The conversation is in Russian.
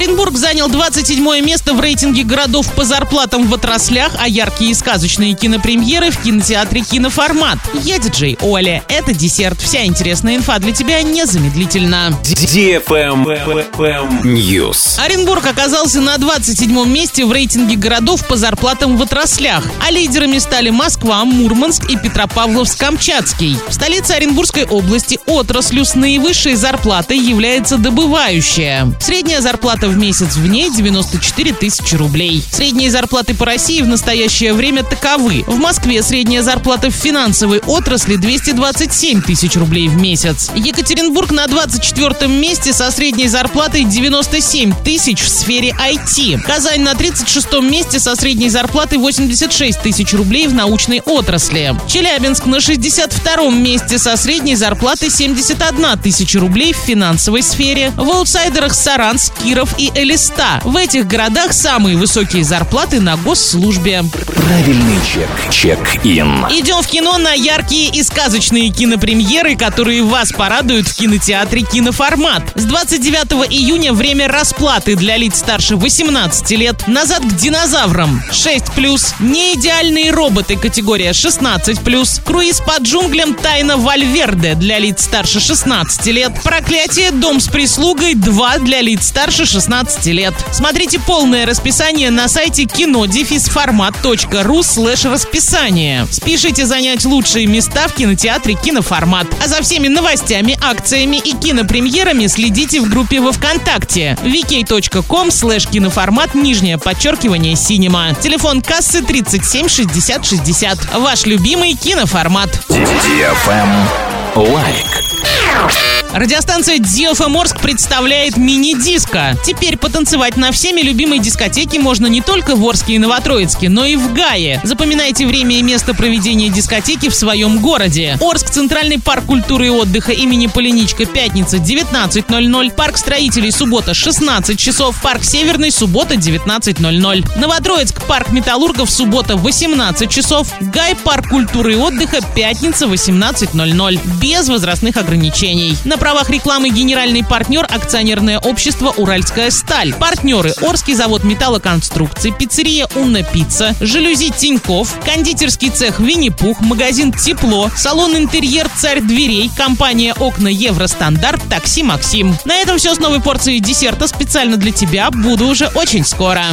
Оренбург занял 27 место в рейтинге городов по зарплатам в отраслях, а яркие и сказочные кинопремьеры в кинотеатре «Киноформат». Я диджей Оля. Это десерт. Вся интересная инфа для тебя незамедлительно. News. Оренбург оказался на 27 месте в рейтинге городов по зарплатам в отраслях, а лидерами стали Москва, Мурманск и Петропавловск-Камчатский. В столице Оренбургской области отраслью с наивысшей зарплатой является добывающая. Средняя зарплата в месяц в ней 94 тысячи рублей. Средние зарплаты по России в настоящее время таковы. В Москве средняя зарплата в финансовой отрасли 227 тысяч рублей в месяц. Екатеринбург на 24 месте со средней зарплатой 97 тысяч в сфере IT. Казань на 36 месте со средней зарплатой 86 тысяч рублей в научной отрасли. Челябинск на 62 месте со средней зарплатой 71 тысяча рублей в финансовой сфере. В аутсайдерах Саранск, Киров и Элиста. В этих городах самые высокие зарплаты на госслужбе. Правильный чек. Чек-ин. Идем в кино на яркие и сказочные кинопремьеры, которые вас порадуют в кинотеатре «Киноформат». С 29 июня время расплаты для лиц старше 18 лет. Назад к динозаврам 6+. Неидеальные роботы категория 16+. Круиз по джунглям Тайна Вальверде для лиц старше 16 лет. Проклятие Дом с прислугой 2 для лиц старше 16 лет. Смотрите полное расписание на сайте кино-формат.ру слэш расписание. Спешите занять лучшие места в кинотеатре «Киноформат». А за всеми новостями, акциями и кинопремьерами следите в группе во Вконтакте vk.com слэш киноформат нижнее подчеркивание cinema. Телефон кассы 37 60 60. Ваш любимый киноформат. Лайк. Радиостанция DFM Орск представляет мини-диско. Теперь потанцевать на всеми любимой дискотеке можно не только в Орске и Новотроицке, но и в Гае. Запоминайте время и место проведения дискотеки в своем городе. Орск, Центральный парк культуры и отдыха имени Поляничко, пятница, 19.00. Парк строителей, суббота, 16 часов. Парк Северный, суббота, 19.00. Новотроицк, парк металлургов, суббота, 18 часов. Гай, парк культуры и отдыха, пятница, 18.00. Без возрастных ограничений. На правах рекламы генеральный партнер акционерное общество «Уральская сталь». Партнеры Орский завод металлоконструкций, пиццерия «Унна Пицца», жалюзи Тиньков, кондитерский цех «Винни-Пух», магазин «Тепло», салон «Интерьер Царь дверей», компания «Окна Евростандарт», такси «Максим». На этом все с новой порцией десерта специально для тебя. Буду уже очень скоро.